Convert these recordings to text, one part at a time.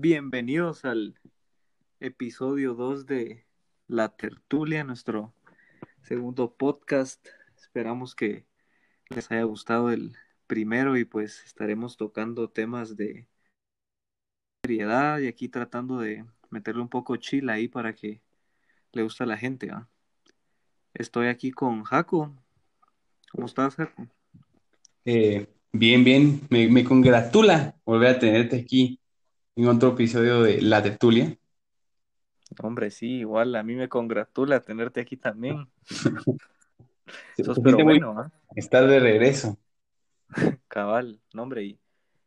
Bienvenidos al episodio 2 de La Tertulia, nuestro segundo podcast. Esperamos que les haya gustado el primero y pues estaremos tocando temas de seriedad y aquí tratando de meterle un poco chill ahí para que le guste a la gente. Estoy aquí con Jaco. ¿Cómo estás, Jaco? Eh, bien, bien, me, me congratula volver a tenerte aquí en otro episodio de La Tertulia. Hombre, sí, igual a mí me congratula tenerte aquí también. Sos pero bueno, ¿eh? Estar de regreso. Cabal, no, hombre, y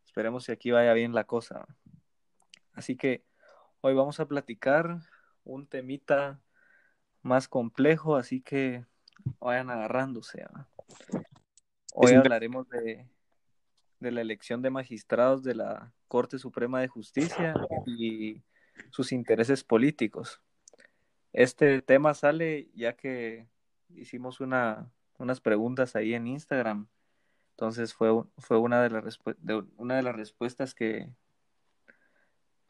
esperemos que aquí vaya bien la cosa. Así que hoy vamos a platicar un temita más complejo, así que vayan agarrándose. Hoy hablaremos de, de la elección de magistrados de la Corte Suprema de Justicia y sus intereses políticos. Este tema sale ya que hicimos una, unas preguntas ahí en Instagram. Entonces fue, fue una, de, las una de las respuestas que,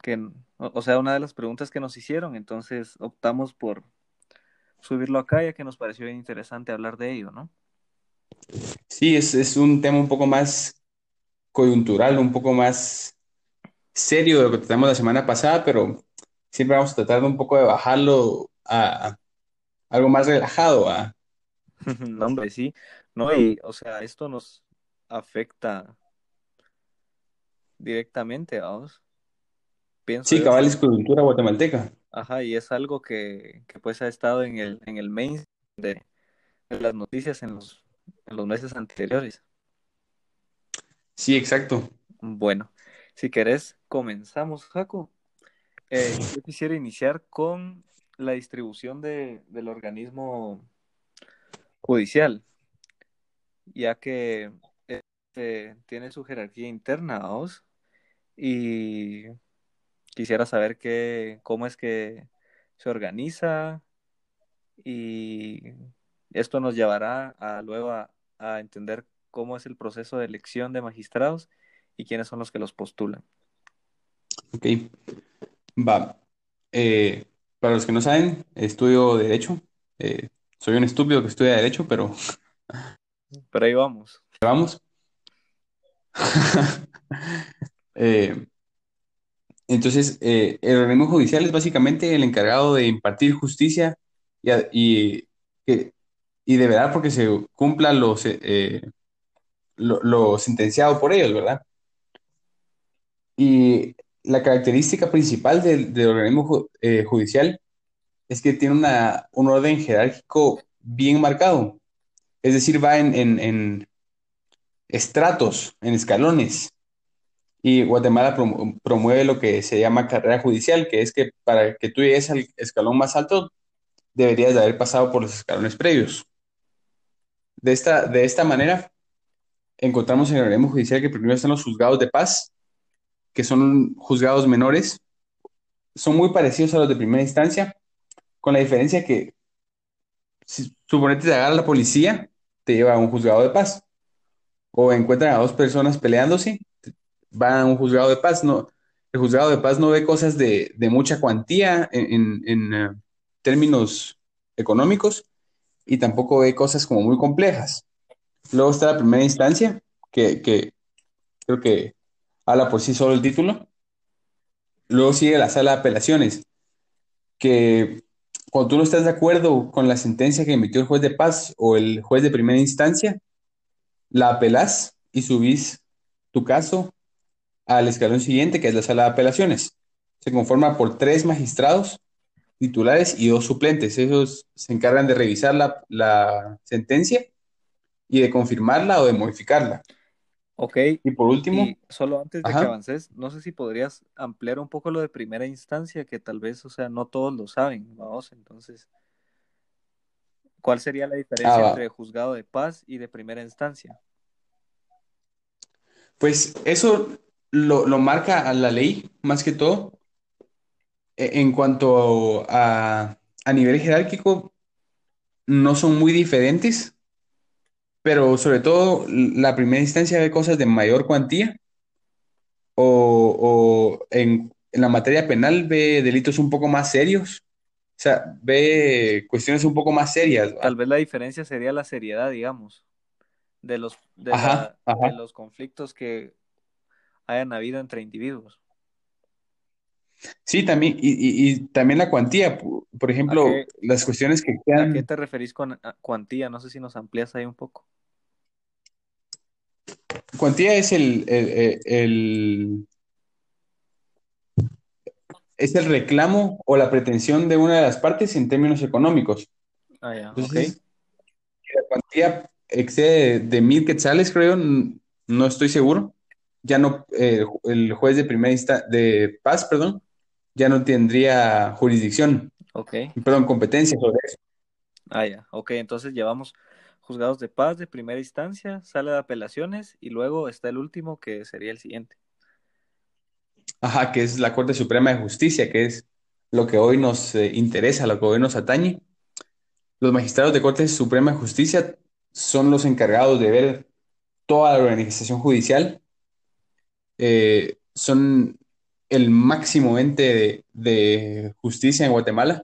que, o sea, una de las preguntas que nos hicieron. Entonces optamos por subirlo acá ya que nos pareció bien interesante hablar de ello, ¿no? Sí, es, es un tema un poco más coyuntural, un poco más serio de lo que tratamos la semana pasada, pero siempre vamos a tratar de un poco de bajarlo a, algo más relajado. ¿a? no, hombre, sí. No, y, o sea, esto nos afecta directamente, vamos. Pienso sí, cabal es cultura guatemalteca. Ajá, y es algo que, que, pues ha estado en el, en el main de, de las noticias en los, en los meses anteriores. Sí, exacto. Bueno, si querés, comenzamos, Jaco. Eh, yo quisiera iniciar con la distribución de, del organismo judicial, ya que este tiene su jerarquía interna, ¿vos? Y quisiera saber qué, cómo es que se organiza y esto nos llevará a luego a, a entender cómo es el proceso de elección de magistrados y quiénes son los que los postulan. Ok, va. Eh, para los que no saben, estudio Derecho. Eh, soy un estúpido que estudia Derecho, pero... Pero ahí vamos. Vamos. eh, entonces, eh, el organismo judicial es básicamente el encargado de impartir justicia y, y, y de verdad porque se cumplan los, eh, lo, sentenciado por ellos, ¿verdad? Y la característica principal del, organismo eh, judicial es que tiene una, un orden jerárquico bien marcado. Es decir, va en, en, estratos, en escalones. Y Guatemala promueve lo que se llama carrera judicial, que es que para que tú llegues al escalón más alto, deberías de haber pasado por los escalones previos. De esta, de esta manera, encontramos en el organismo judicial que primero están los juzgados de paz, que son juzgados menores, son muy parecidos a los de primera instancia, con la diferencia que si suponete te agarra la policía, te lleva a un juzgado de paz. O encuentran a dos personas peleándose, van a un juzgado de paz. No, el juzgado de paz no ve cosas de, mucha cuantía en, en eh, términos económicos y tampoco ve cosas como muy complejas. Luego está la primera instancia, que, creo que habla por sí solo el título. Luego sigue la sala de apelaciones, que cuando tú no estás de acuerdo con la sentencia que emitió el juez de paz o el juez de primera instancia, la apelás y subís tu caso al escalón siguiente, que es la sala de apelaciones. Se conforma por tres magistrados titulares y dos suplentes. Ellos se encargan de revisar la, la sentencia y de confirmarla o de modificarla. Ok. Y por último. solo antes de que avances, no sé si podrías ampliar un poco lo de primera instancia, que tal vez, o sea, no todos lo saben, vamos, entonces. ¿Cuál sería la diferencia ah, entre juzgado de paz y de primera instancia? Pues eso lo, lo marca la ley, más que todo. E, en cuanto a, a nivel jerárquico, no son muy diferentes pero sobre todo la primera instancia ve cosas de mayor cuantía o, en en la materia penal ve delitos un poco más serios, o sea, ve cuestiones un poco más serias. Tal vez la diferencia sería la seriedad, digamos, de los, de, Ajá, la, de los conflictos que hayan habido entre individuos. Sí, también, y, y- y también la cuantía, por ¿A ejemplo, qué, las cuestiones que a qué quedan, te referís con ah, cuantía? No sé si nos amplías ahí un poco. cuantía es el, el, el- el- es el reclamo o la pretensión de una de las partes en términos económicos. Ah, ya, ok. Entonces, si la cuantía excede de mil quetzales, creo, no estoy seguro, ya no, eh, el juez de primera insta- de paz, perdón, ya no tendría jurisdicción, Ok. perdón, competencia sobre eso. Ah, ya, ok. Entonces llevamos juzgados de paz de primera instancia, sala de apelaciones y luego está el último que sería el siguiente. Ajá, que es la Corte Suprema de Justicia, que es lo que hoy nos eh, interesa, lo que hoy nos atañe. Los magistrados de Corte Suprema de Justicia son los encargados de ver toda la organización judicial, eh, son el máximo ente de, justicia en Guatemala.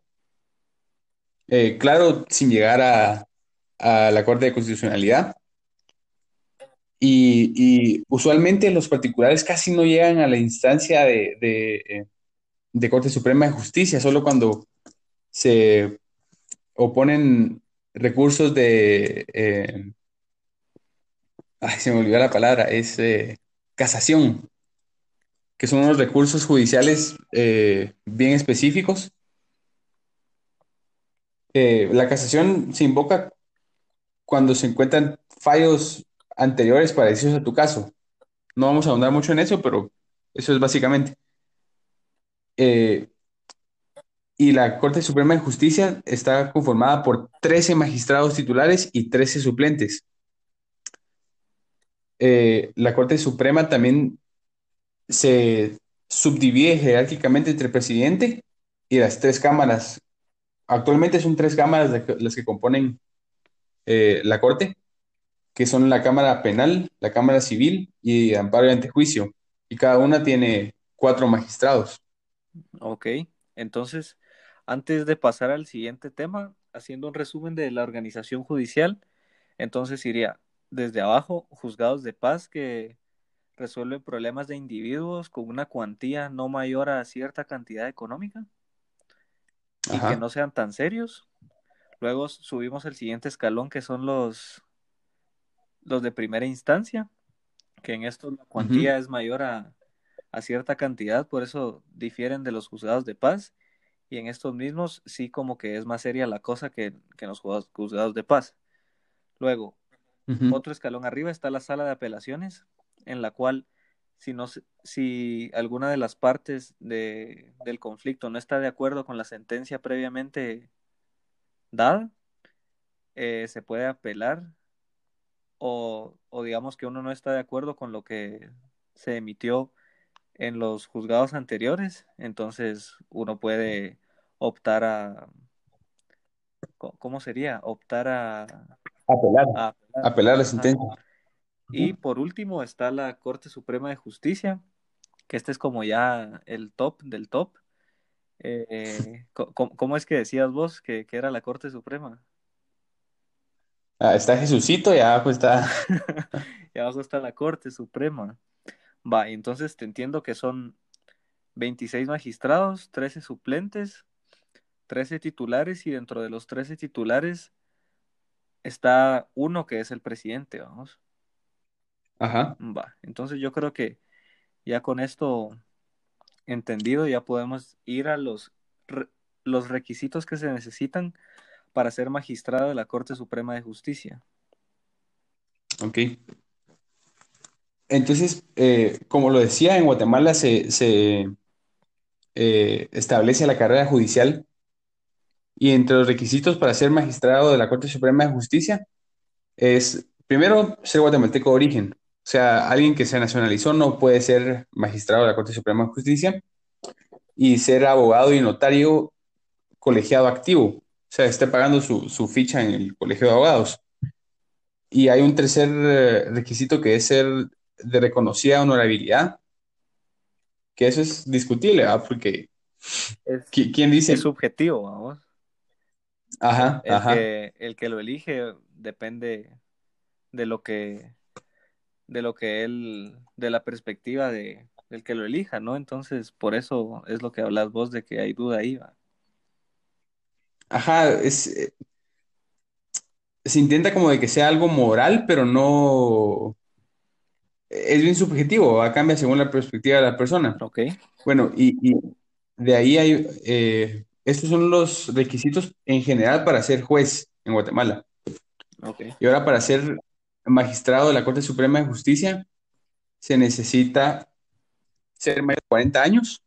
Eh, claro, sin llegar a, la Corte de Constitucionalidad. Y, usualmente los particulares casi no llegan a la instancia de, eh, Corte Suprema de Justicia, solo cuando se oponen recursos de, eh, se me olvidó la palabra, es casación, que son unos recursos judiciales eh, bien específicos. Eh, la casación se invoca cuando se encuentran fallos anteriores parecidos a tu caso. No vamos a ahondar mucho en eso, pero eso es básicamente. Eh, y la Corte Suprema de Justicia está conformada por 13 magistrados titulares y 13 suplentes. La Corte Suprema también se subdivide jerárquicamente entre el presidente y las tres cámaras. Actualmente son tres cámaras las que componen eh, la Corte, que son la Cámara Penal, la Cámara Civil y Amparo y Antejuicio. Y cada una tiene cuatro magistrados. Ok. Entonces, antes de pasar al siguiente tema, haciendo un resumen de la organización judicial, entonces iría desde abajo, juzgados de paz que resuelven problemas de individuos con una cuantía no mayor a cierta cantidad económica y que no sean tan serios. Luego subimos el siguiente escalón que son los, los de primera instancia, que en esto la cuantía es mayor a, a cierta cantidad, por eso difieren de los juzgados de paz. Y en estos mismos sí como que es más seria la cosa que, que en los juzgados, de paz. Luego, otro escalón arriba está la sala de apelaciones, en la cual si, no, si alguna de las partes de, del conflicto no está de acuerdo con la sentencia previamente dada, eh, se puede apelar o, o digamos que uno no está de acuerdo con lo que se emitió en los juzgados anteriores, entonces uno puede optar a, ¿cómo sería? Optar a, Apelar. a apelar. Apelar la sentencia. Y por último está la Corte Suprema de Justicia, que este es como ya el top del top. Eh, ¿cómo, es que decías vos que, que era la Corte Suprema? Ah, está Jesucito y abajo está. Y abajo está la Corte Suprema. Va, y entonces te entiendo que son 26 magistrados, 13 suplentes, 13 titulares y dentro de los 13 titulares está uno que es el presidente, vamos. Ajá. Va, entonces yo creo que ya con esto entendido ya podemos ir a los, re- los requisitos que se necesitan para ser magistrado de la Corte Suprema de Justicia. Ok. Entonces, eh, como lo decía, en Guatemala se, se, eh, establece la carrera judicial y entre los requisitos para ser magistrado de la Corte Suprema de Justicia es, primero, ser guatemalteco de origen. O sea, alguien que se nacionalizó no puede ser magistrado de la Corte Suprema de Justicia y ser abogado y notario colegiado activo. O sea, esté pagando su, su ficha en el colegio de abogados. Y hay un tercer eh, requisito que es ser de reconocida honorabilidad, que eso es discutible, ¿verdad? Porque Es, ¿qui- ¿quién dice? es subjetivo, vamos. Ajá, El ajá. que, el que lo elige depende de lo que, de lo que él, de la perspectiva de, del que lo elija, ¿no? Entonces, por eso es lo que hablas vos de que hay duda ahí, ¿va? Ajá, es, eh, se intenta como de que sea algo moral, pero no, es bien subjetivo, ¿va? Cambia según la perspectiva de la persona. Ok, Bueno, y, y de ahí hay, eh, estos son los requisitos en general para ser juez en Guatemala. ok, Y ahora para ser magistrado de la Corte Suprema de Justicia se necesita ser mayor de 40 años,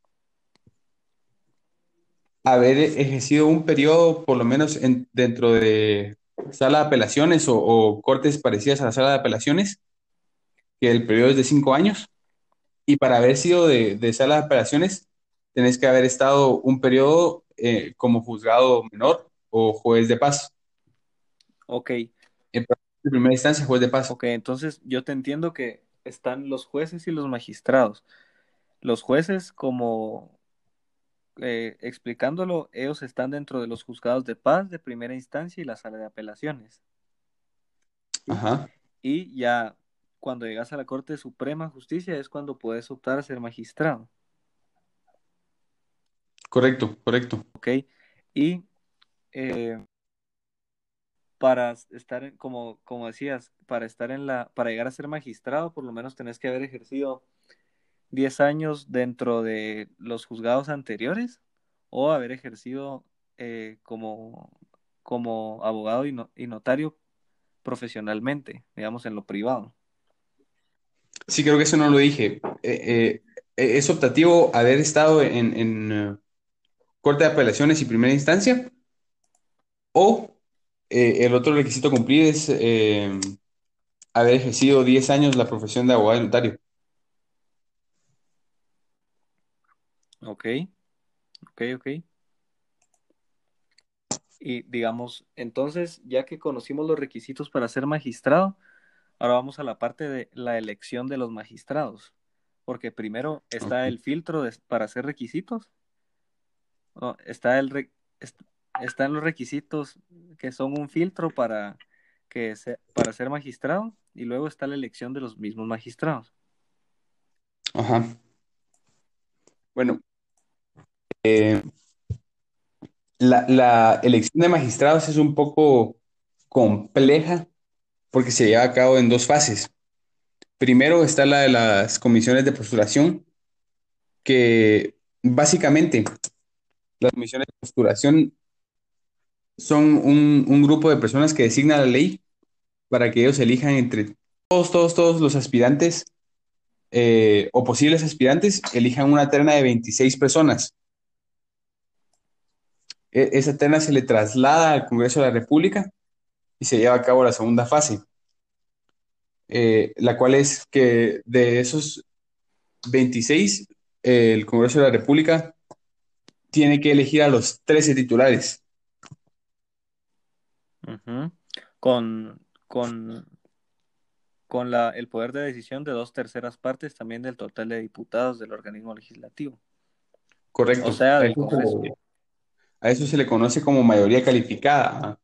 haber ejercido un periodo por lo menos en- dentro de sala de apelaciones o, o cortes parecidas a la sala de apelaciones, que el periodo es de 5 años, y para haber sido de, de sala de apelaciones tenés que haber estado un periodo eh, como juzgado menor o juez de paz. ok, En primera instancia, juez de paz. ok. Entonces, yo te entiendo que están los jueces y los magistrados. Los jueces, como eh, explicándolo, ellos están dentro de los juzgados de paz de primera instancia y la sala de apelaciones. Ajá, Y ya cuando llegas a la Corte Suprema de Justicia es cuando puedes optar a ser magistrado, correcto, correcto. ¿ok? Y eh, para estar, en- como, como decías, para estar en la, para llegar a ser magistrado, por lo menos tenés que haber ejercido 10 años dentro de los juzgados anteriores o haber ejercido eh, como, como abogado y, no- y notario profesionalmente, digamos, en lo privado. Sí, creo que eso no lo dije. Eh, eh, es optativo haber estado en, en, Corte de Apelaciones y primera instancia, o eh, el otro requisito a cumplir es eh, haber ejercido 10 años la profesión de abogado y notario. Ok, ok, ok. Y digamos, entonces, ya que conocimos los requisitos para ser magistrado, ahora vamos a la parte de la elección de los magistrados. Porque primero está el filtro de- para hacer requisitos. No, está el re- están los requisitos que son un filtro para que para ser magistrado y luego está la elección de los mismos magistrados. Ajá. Bueno, eh, la, la elección de magistrados es un poco compleja porque se lleva a cabo en dos fases. Primero está la de las comisiones de postulación, que básicamente las comisiones de postulación son un, un grupo de personas que designa la ley para que ellos elijan entre todos, todos, todos los aspirantes eh, o posibles aspirantes, elijan una terna de 26 personas. E- esa terna se le traslada al Congreso de la República y se lleva a cabo la segunda fase, eh, la cual es que de esos 26, eh, el Congreso de la República tiene que elegir a los 13 titulares. Ujú. Con, con, con la, el poder de decisión de dos terceras partes también del total de diputados del organismo legislativo. Correcto. O sea, a, del eso Congreso. se, a eso se le conoce como mayoría calificada.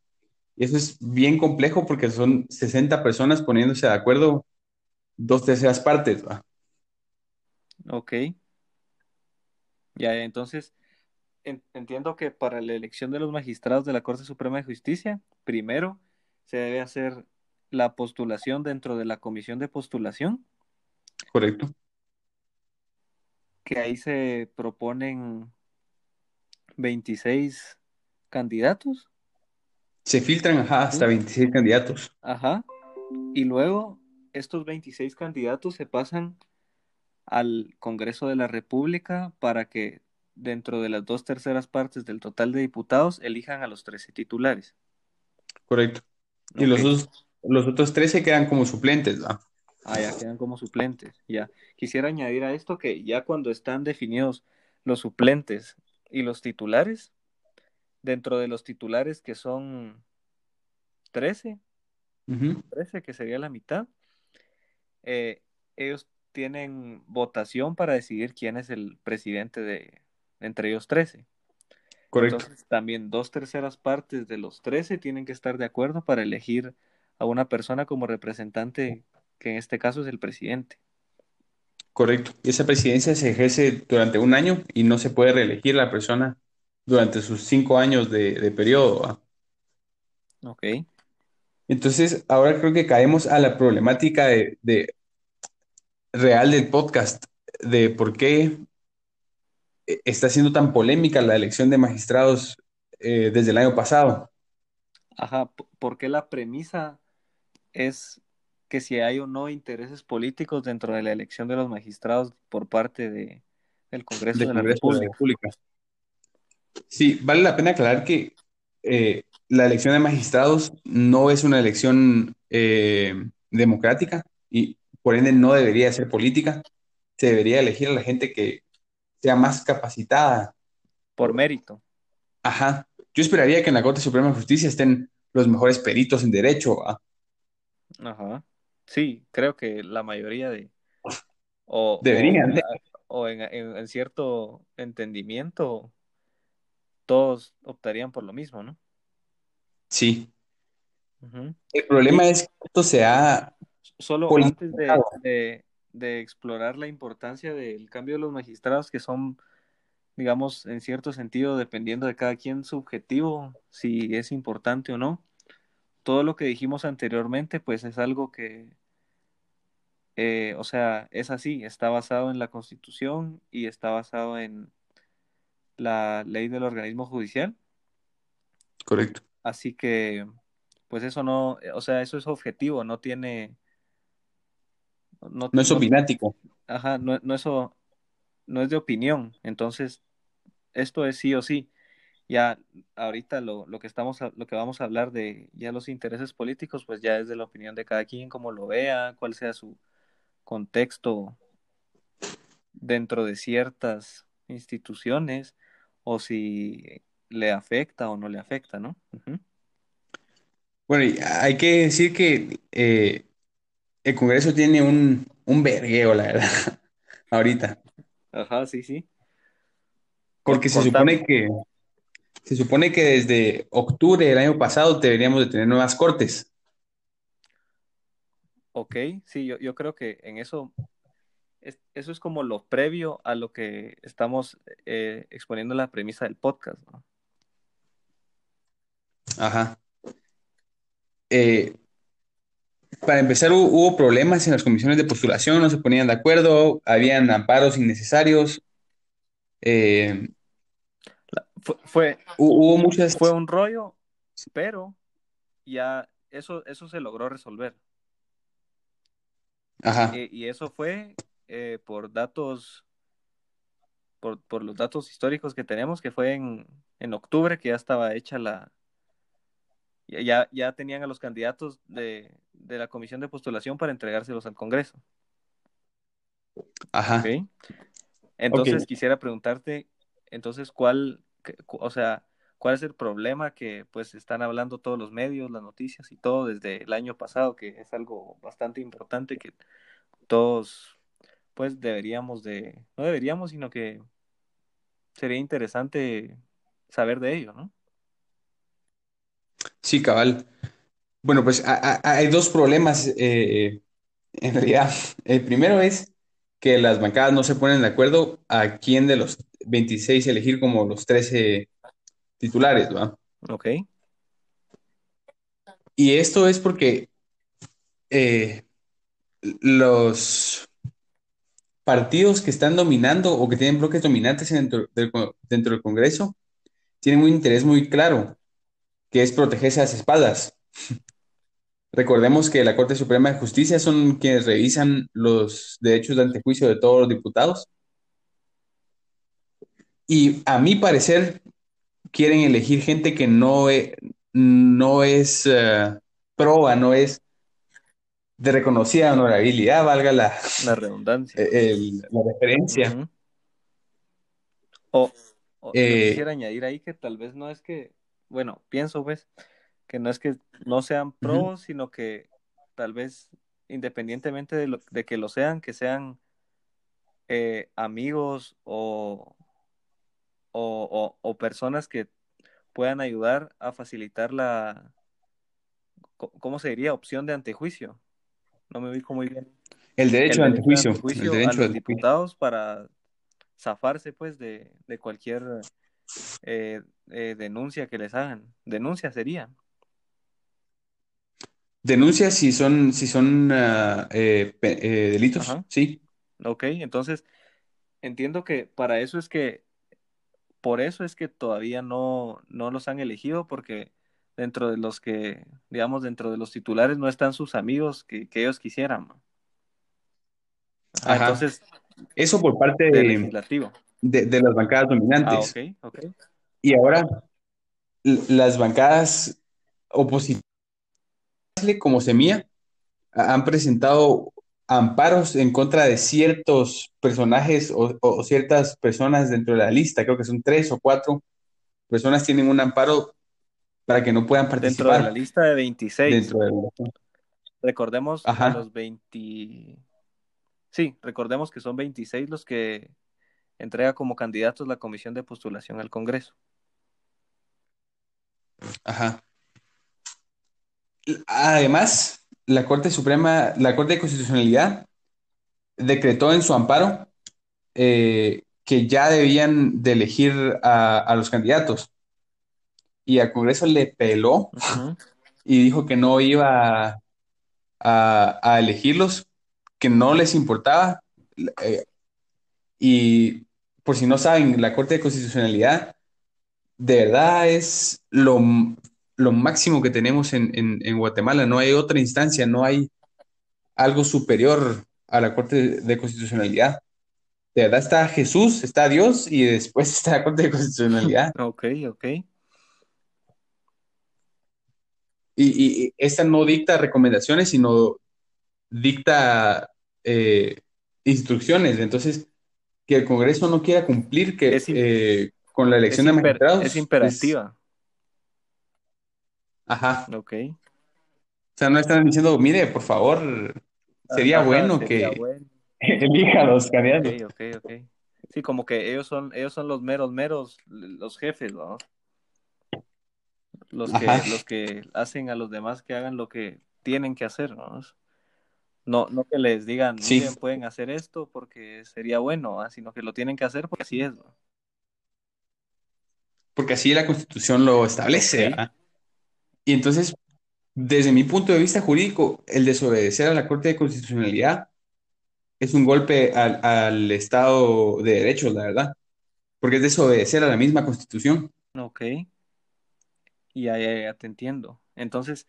Y eso es bien complejo porque son 60 personas poniéndose de acuerdo dos terceras partes. ¿va? Ok. Ya, entonces, en- entiendo que para la elección de los magistrados de la Corte Suprema de Justicia, primero se debe hacer la postulación dentro de la comisión de postulación, Correcto. que ahí se proponen 26 candidatos. Se filtran ajá, hasta 26 candidatos. Ajá. Y luego estos 26 candidatos se pasan al Congreso de la República para que dentro de las dos terceras partes del total de diputados elijan a los 13 titulares. Correcto. Y los, dos- los otros 13 quedan como suplentes. Ah, ya quedan como suplentes. Ya. Quisiera añadir a esto que ya cuando están definidos los suplentes y los titulares, dentro de los titulares que son 13, Ujú. 13 que sería la mitad, eh, ellos tienen votación para decidir quién es el presidente de entre ellos 13. Correcto. Entonces, también dos terceras partes de los 13 tienen que estar de acuerdo para elegir a una persona como representante, que en este caso es el presidente. Correcto. Y esa presidencia se ejerce durante un año y no se puede reelegir la persona durante sus cinco años de, de periodo. Ok. Entonces, ahora creo que caemos a la problemática de, de- real del podcast, de por qué está siendo tan polémica la elección de magistrados eh, desde el año pasado. Ajá, porque la premisa es que si hay o no intereses políticos dentro de la elección de los magistrados por parte de, del Congreso del de la Congreso de la República. República. Sí, vale la pena aclarar que eh, la elección de magistrados no es una elección eh, democrática y por ende no debería ser política. Se debería elegir a la gente que sea más capacitada. Por mérito. Ajá. Yo esperaría que en la Corte Suprema de Justicia estén los mejores peritos en derecho. Ajá. Sí, creo que la mayoría de... O, Deberían o, de. o en, en- en cierto entendimiento, todos optarían por lo mismo, ¿no? Sí. El problema es que esto se ha solo antes de, de explorar la importancia del cambio de los magistrados, que son, digamos, en cierto sentido, dependiendo de cada quien subjetivo, si es importante o no, todo lo que dijimos anteriormente, pues es algo que, eh, o sea, es así, está basado en la Constitución y está basado en la ley del organismo judicial. Correcto. Así que, pues eso no, o sea, eso es objetivo, no tiene, no, No es no, opinático. ajá, no, no eso, no es de opinión. Entonces, esto es sí o sí. Ya ahorita lo, lo que estamos, a- lo que vamos a hablar de ya los intereses políticos, pues ya es de la opinión de cada quien, cómo lo vea, cuál sea su contexto dentro de ciertas instituciones, o si le afecta o no le afecta, ¿no? Bueno, hay que decir que eh, el Congreso tiene un, un vergueo, la verdad, ahorita. Ajá, sí, sí. Porque se supone que, se supone que desde octubre del año pasado deberíamos de tener nuevas cortes. Ok, sí, yo, yo creo que en eso, es- eso es como lo previo a lo que estamos eh, exponiendo la premisa del podcast, ¿no? Ajá. Eh, para empezar, hu- hubo problemas en las comisiones de postulación, no se ponían de acuerdo, habían amparos innecesarios, eh, fue, fue, hu- hubo muchas... fue un rollo, pero ya eso, eso se logró resolver. Ajá, Eh, y eso fue eh, por datos, por, por los datos históricos que tenemos, que fue en, en octubre que ya estaba hecha la, ya, ya, tenían a los candidatos de, de la comisión de postulación para entregárselos al Congreso. ajá. Entonces quisiera preguntarte, entonces, ¿cuál, o sea, cuál es el problema que pues están hablando todos los medios, las noticias y todo desde el año pasado, que es algo bastante importante que todos pues deberíamos de, no deberíamos, sino que sería interesante saber de ello, ¿no? Sí, cabal. Bueno, pues a- a- hay dos problemas eh, en realidad. El primero es que las bancadas no se ponen de acuerdo a quién de los 26 elegir como los 13 titulares, ¿va? Ok, Y esto es porque eh, los partidos que están dominando o que tienen bloques dominantes dentro del, dentro del Congreso tienen un interés muy claro, que es protegerse las espaldas. Recordemos que la Corte Suprema de Justicia son quienes revisan los derechos de antejuicio de todos los diputados. Y a mi parecer, quieren elegir gente que no es, no es eh, proba, no es de reconocida honorabilidad, valga la, la redundancia. el- la referencia. O, Eh, quisiera añadir ahí que tal vez no es que, bueno, pienso pues, que no es que no sean pros, sino que tal vez independientemente de, lo, de que lo sean, que sean eh, amigos o, o, o, o personas que puedan ayudar a facilitar la, ¿cómo se diría? Opción de antejuicio. No me ubico muy bien. El derecho, El de derecho antejuicio. de antejuicio El a derecho los de diputados para zafarse pues de, de cualquier eh, eh, denuncia que les hagan. Denuncia sería. Denuncias si son, si son ah, eh, eh, delitos, Ajá. sí. Ok, entonces entiendo que para eso es que, por eso es que todavía no, no los han elegido, porque dentro de los que, digamos, dentro de los titulares no están sus amigos que, que ellos quisieran. Ajá, Ajá. entonces, Eso por parte del de, legislativo. de- de las bancadas Ah, dominantes. ok, ok. Y ahora las bancadas opositoras, como Semilla, ha- han presentado amparos en contra de ciertos personajes o, o ciertas personas dentro de la lista. Creo que son tres o cuatro personas tienen un amparo para que no puedan Dentro de la participar. lista de 26, dentro de la... recordemos a Ajá, los 20, sí, recordemos que son 26 los que entrega como candidatos la comisión de postulación al Congreso. ajá. Además, la Corte Suprema, la Corte de Constitucionalidad decretó en su amparo eh, que ya debían de elegir a, a los candidatos. Y al Congreso le peló y dijo que no iba a, a- a elegirlos, que no les importaba. Eh, y por si no saben, la Corte de Constitucionalidad de verdad es lo, lo máximo que tenemos en, en- en Guatemala. No hay otra instancia, no hay algo superior a la Corte de Constitucionalidad. De verdad está Jesús, está Dios y después está la Corte de Constitucionalidad. Ok, ok. Y, y esta no dicta recomendaciones, sino dicta eh, instrucciones. Entonces, que el Congreso no quiera cumplir que, eh, con la elección de magistrados es imperativa. ajá. Ok. O sea, no están diciendo, mire, por favor, sería Ajá, bueno sería que bueno. elija los Ok, candidatos. ok, ok. Sí, como que ellos son, ellos son los meros, meros, los jefes, ¿no? Los que, Ajá. los que hacen a los demás que hagan lo que tienen que hacer, ¿no? No, no que les digan, Sí. miren, pueden hacer esto porque sería bueno, ¿ah? sino que lo tienen que hacer porque así es, ¿no? Porque así la Constitución lo establece. Y entonces, desde mi punto de vista jurídico, el desobedecer a la Corte de Constitucionalidad es un golpe al, al Estado de Derecho, la verdad. Porque es desobedecer a la misma Constitución. Ok. Y ya, ya, ya te entiendo. Entonces,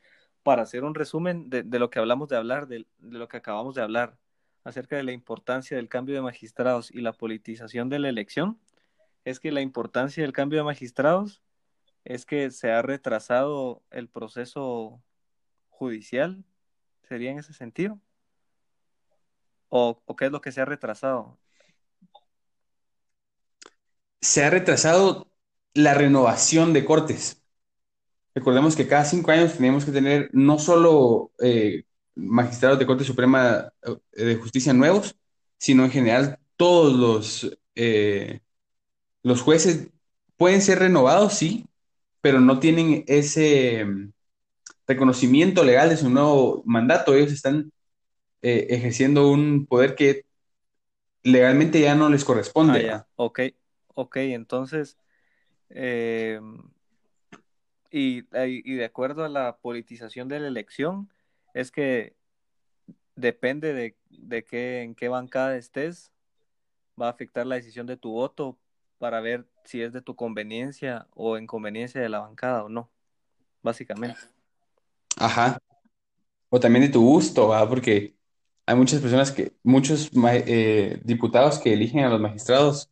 para hacer un resumen de, lo que hablamos de hablar, de, lo que acabamos de hablar, acerca de la importancia del cambio de magistrados y la politización de la elección, es que la importancia del cambio de magistrados es que se ha retrasado el proceso judicial, ¿sería en ese sentido? ¿O, o qué es lo que se ha retrasado? Se ha retrasado la renovación de cortes. Recordemos que cada cinco años tenemos que tener no solo eh, magistrados de Corte Suprema eh, de Justicia nuevos, sino en general todos los, eh, los jueces pueden ser renovados, sí, pero no tienen ese mm, reconocimiento legal de su nuevo mandato. Ellos están ejerciendo un poder que legalmente ya no les Ah, corresponde. ya, ¿va? ok, ok, entonces, eh, y, y de acuerdo a la politización de la elección, es que depende de, de qué, en qué bancada estés, va a afectar la decisión de tu voto para ver si es de tu conveniencia o en conveniencia de la bancada o no, básicamente. Ajá. O también de tu gusto, ¿va? Porque hay muchas personas que, muchos eh, diputados que eligen a los magistrados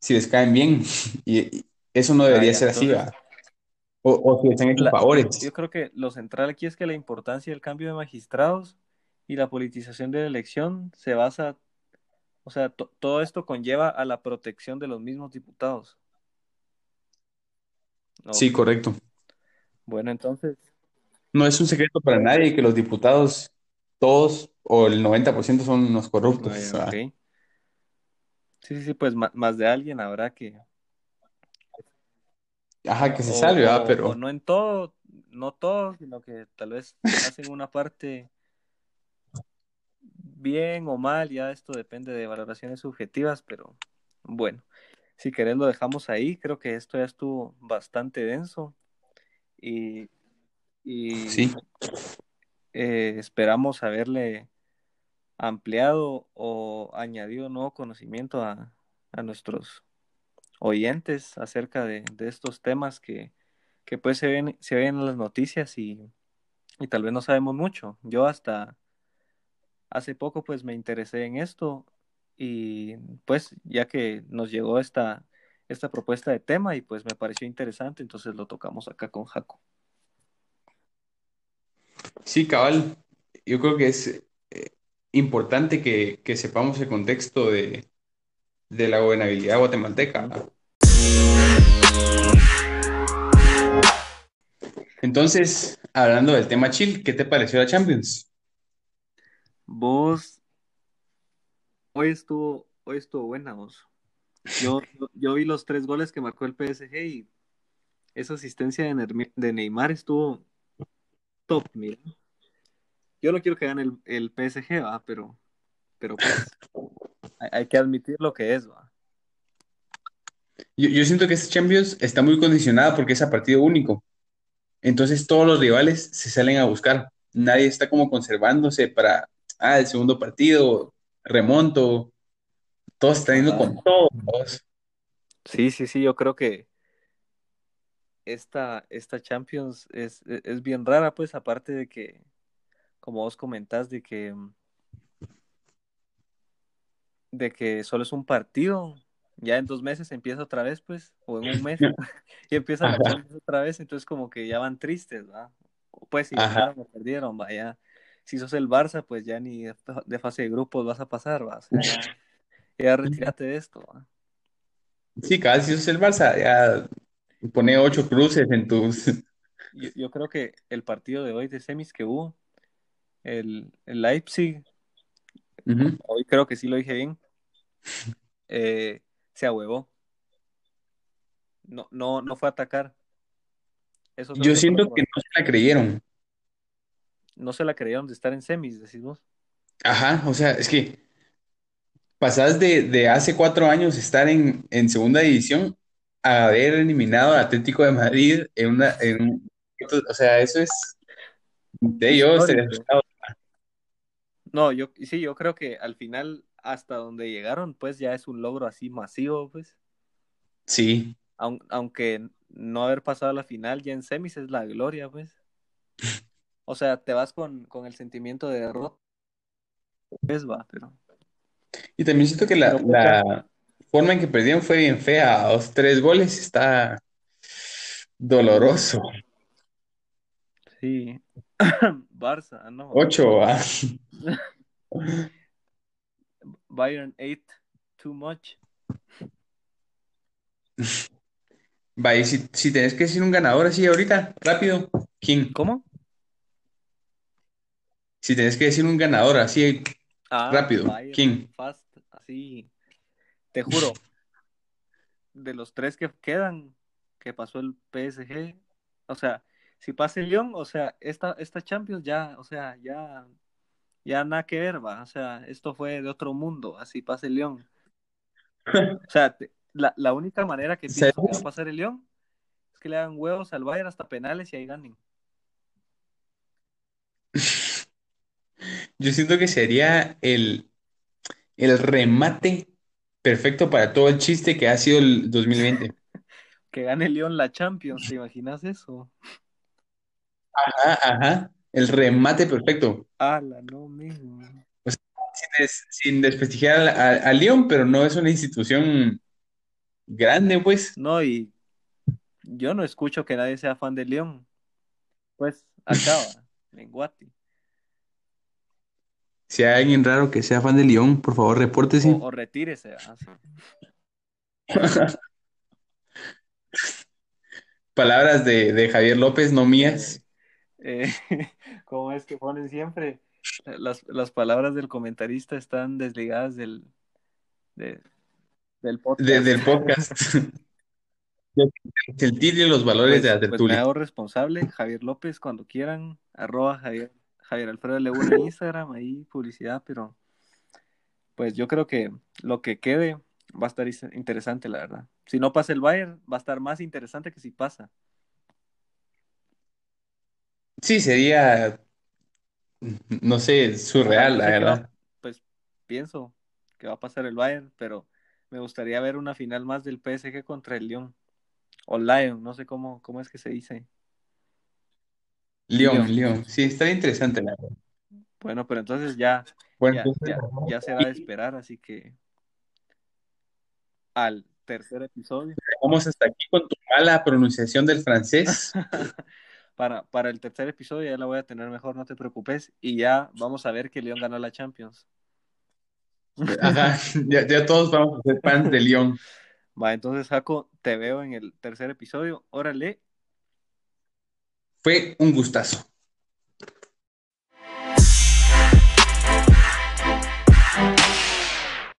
si les caen bien. Y, eso no Ah, debería ser así, ¿va? O, o si les han hecho la- favores. yo creo que lo central aquí es que la importancia del cambio de magistrados y la politización de la elección se basa, o sea, to- todo esto conlleva a la protección de los mismos diputados. Sí, correcto. bueno, entonces, No es un secreto para nadie que los diputados, todos o el 90% son unos corruptos. Sí, sí, sí, pues más de alguien habrá que, Ajá, que se o, o, o Pero no en todo, no todos, sino que tal vez hacen una parte bien o mal, ya esto depende de valoraciones subjetivas, pero bueno, si querés lo dejamos ahí, creo que esto ya estuvo bastante denso y, y sí, eh, esperamos haberle ampliado o añadido nuevo conocimiento a, a nuestros oyentes acerca de, de estos temas que, que pues se ven, se ven en las noticias y, y tal vez no sabemos mucho. Yo hasta hace poco pues me interesé en esto y pues ya que nos llegó esta, esta propuesta de tema y pues me pareció interesante, entonces lo tocamos acá con Jaco. sí, cabal. Yo creo que es eh, importante que, que sepamos el contexto de, de la gobernabilidad guatemalteca. Entonces, hablando del tema chill, ¿qué te pareció la Champions? Vos, hoy estuvo, hoy estuvo buena vos. Yo, yo, yo vi los tres goles que marcó el PSG y esa asistencia de, Nermi- de Neymar estuvo top, mira. Yo no quiero que gane el, el PSG, va, pero, pero pues hay, hay que admitir lo que es, va. Yo, yo siento que esta Champions está muy condicionada porque es a partido único. Entonces todos los rivales se salen a buscar. Nadie está como conservándose para, ah, el segundo partido, remonto. Todos están yendo con todos. Sí, sí, sí, yo creo que esta, esta Champions es, es es bien rara, pues, aparte de que, como vos comentás, de que, de que solo es un partido, ya en dos meses empieza otra vez, pues, o en un mes, y empieza la otra vez, entonces como que ya van tristes, ¿va? Pues si ganaron o perdieron, va, ya. Si sos el Barça, pues ya ni de, fase de grupos vas a pasar, va, o sea, ya, ya retírate de esto, va. Sí, cada vez si sos el Barça, ya pone ocho cruces en tus... yo, yo creo que el partido de hoy de semis que hubo, el, el Leipzig, hoy creo que sí lo dije bien, eh, se ahuevó, no, no, no fue a atacar, eso Yo siento que no se la creyeron. no se la creyeron de estar en semis, decís vos. Ajá, o sea, es que pasás de, de hace cuatro años estar en, en segunda división a haber eliminado al Atlético de Madrid en una, en o sea, eso es de asustado. No, yo sí, yo creo que al final, hasta donde llegaron, pues ya es un logro así masivo, pues. Sí, Aun- aunque no haber pasado a la final ya en semis es la gloria, pues. O sea, te vas con, con el sentimiento de derrota, pues va, pero, y también siento que la, la forma en que perdieron fue bien fea, dos, tres goles está doloroso. sí. Barça, no. Ocho, ah. Bayern ate too much. Vaya, si, si tenés que decir un ganador así ahorita, rápido, ¿quién? ¿Cómo? Si tenés que decir un ganador así Ah, rápido, Bayern, ¿quién? fast, así. Te juro, de los tres que quedan, que pasó el PSG, o sea, si pasa el Lyon, o sea, esta, esta Champions ya, o sea, ya, ya nada que ver, va, o sea, esto fue de otro mundo, así pasa el Lyon. O sea, te- la, la única manera que pienso que va a pasar el Lyon es que le hagan huevos al Bayern hasta penales y ahí ganen. Yo siento que sería el, el remate perfecto para todo el chiste que ha sido el 2020. Que gane el Lyon la Champions, ¿te imaginas eso? Ajá, ajá, el remate perfecto. Ala, no, mijo. O sea, sin, des- sin desprestigiar al, al- al Lyon, pero no es una institución grande, pues. No, y yo no escucho que nadie sea fan del Lyon, pues acaba, en Guati. Si hay alguien raro que sea fan de Lyon, por favor, O, repórtese. o retírese, ¿verdad? Sí. Palabras de, de Javier López, no Eh, mías. eh, como es que ponen siempre, las, las palabras del comentarista están desligadas del, de, del podcast. de- del podcast. El sentir y los valores Pues, de la pues me tertulia. hago responsable, Javier López, cuando quieran, arroba Javier, Javier Alfredo L1 en Instagram, ahí publicidad, pero pues yo creo que lo que quede va a estar interesante, la verdad. Si no pasa el Bayern, va a estar más interesante que si pasa. Sí, sería, no sé, surreal, Ajá, yo la sé que va- verdad. pues pienso que va a pasar el Bayern, pero me gustaría ver una final más del PSG contra el Lyon. O Lion, no sé cómo, cómo es que se dice. León, Lyon. León. Sí, estaría interesante, la verdad. Bueno, pero entonces ya, Bueno, ya, entonces, ya, ya será de esperar, así que al tercer episodio, vamos hasta aquí con tu mala pronunciación del francés. para, para el tercer episodio ya la voy a tener mejor, no te preocupes, y ya vamos a ver que León ganó la Champions. Ajá, ya, ya todos vamos a ser fans de León. Va, entonces Jaco, te veo en el tercer episodio. Órale. Fue un gustazo.